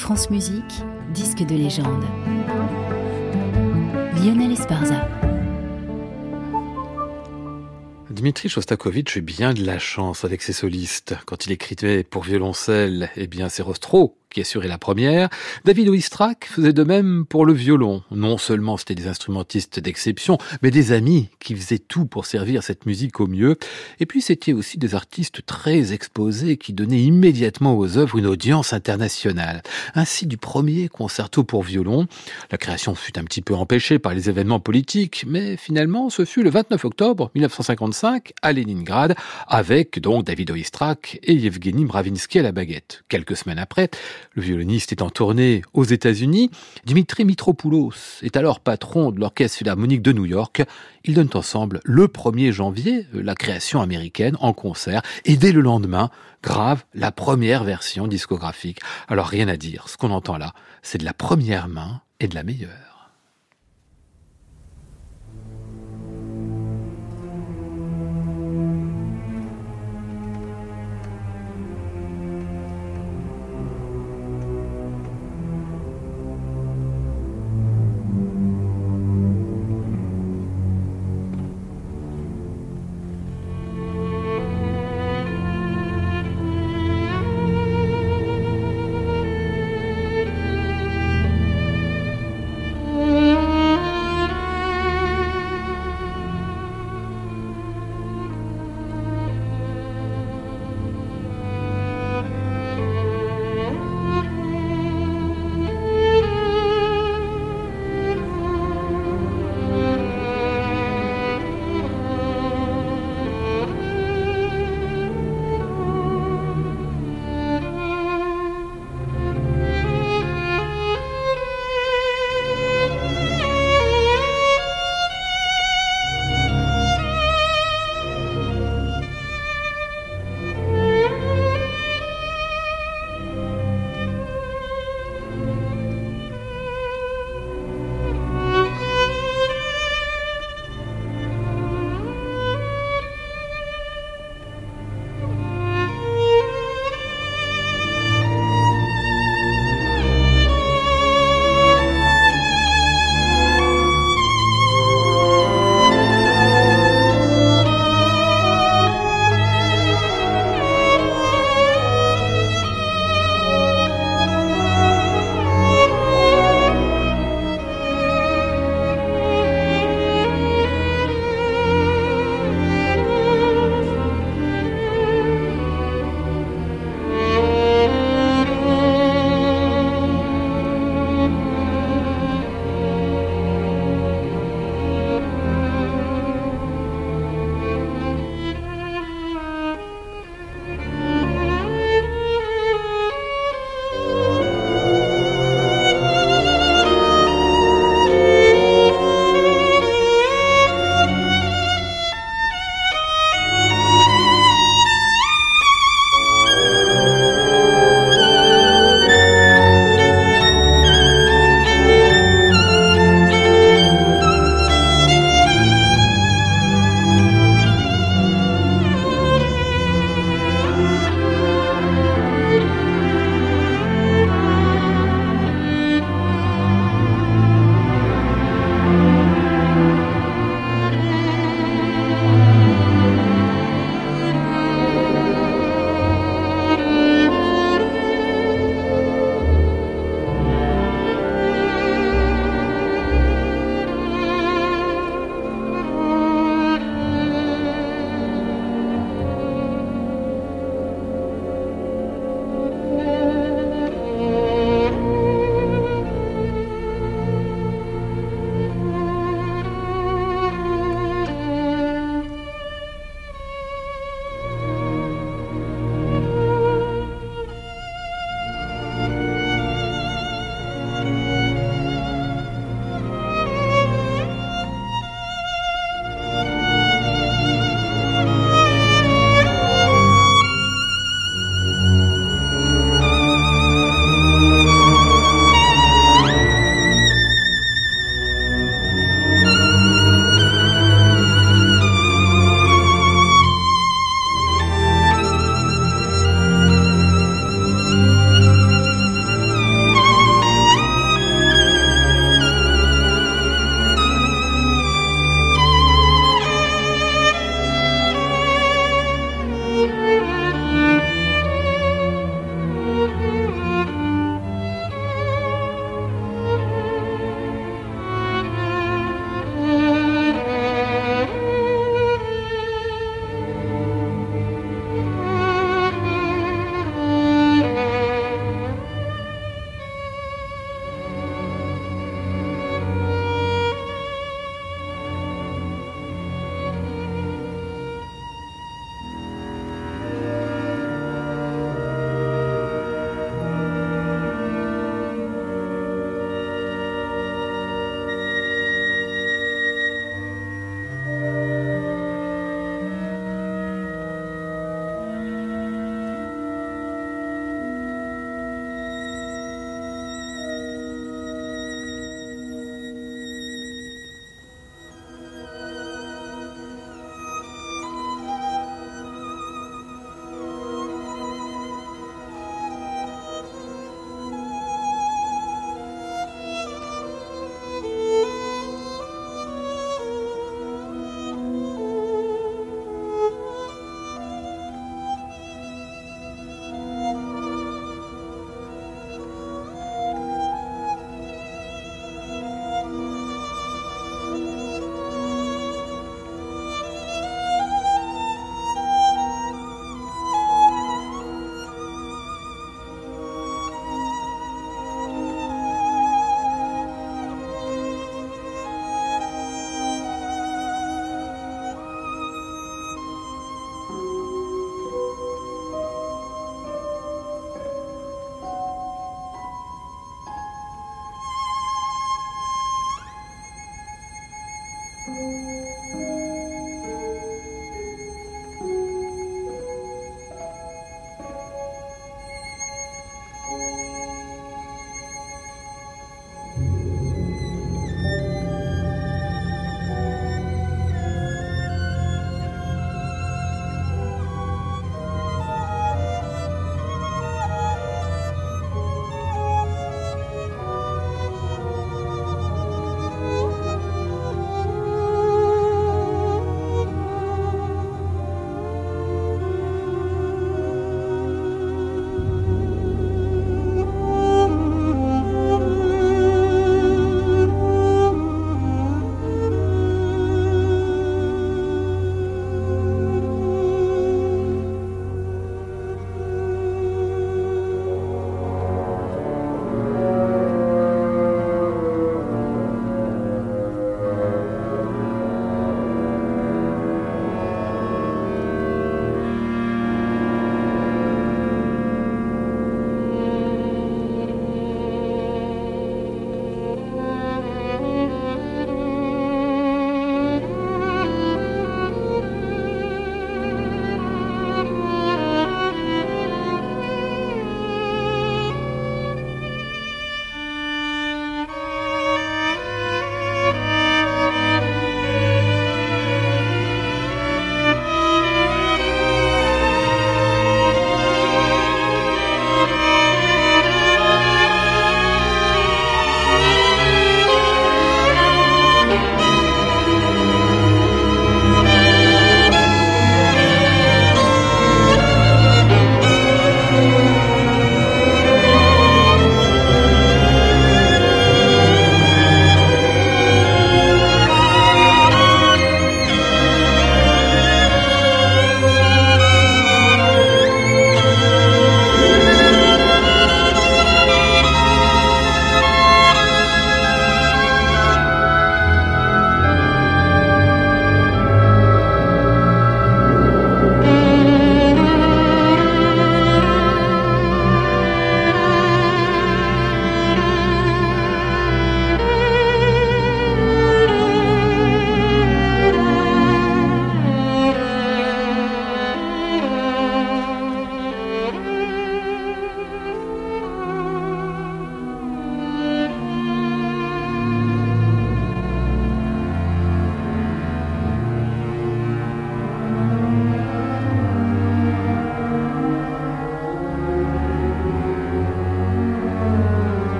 France Musique, disque de légende. Lionel Esparza. Dmitri Shostakovich eut bien de la chance avec ses solistes. Quand il écrivait pour violoncelle, eh bien c'est Rostro qui assurait la première. David Oistrakh faisait de même pour le violon. Non seulement c'était des instrumentistes d'exception, mais des amis qui faisaient tout pour servir cette musique au mieux. Et puis c'était aussi des artistes très exposés qui donnaient immédiatement aux œuvres une audience internationale. Ainsi du premier concerto pour violon. La création fut un petit peu empêchée par les événements politiques, mais finalement ce fut le 29 octobre 1955 à Leningrad avec donc David Oistrakh et Yevgeny Mravinsky à la baguette. Quelques semaines après, le violoniste est en tournée aux États-Unis. Dimitri Mitropoulos est alors patron de l'Orchestre Philharmonique de New York. Ils donnent ensemble le 1er janvier la création américaine en concert et dès le lendemain, grave la première version discographique. Alors rien à dire, ce qu'on entend là, c'est de la première main et de la meilleure.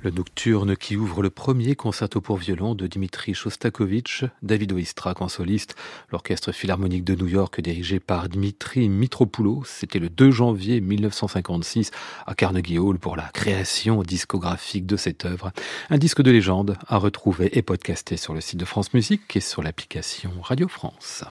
Le nocturne qui ouvre le premier concerto pour violon de Dimitri Shostakovich, David Oistrakh en soliste, l'orchestre philharmonique de New York dirigé par Dimitri Mitropoulos. C'était le 2 janvier 1956 à Carnegie Hall pour la création discographique de cette œuvre. Un disque de légende à retrouver et podcaster sur le site de France Musique et sur l'application Radio France.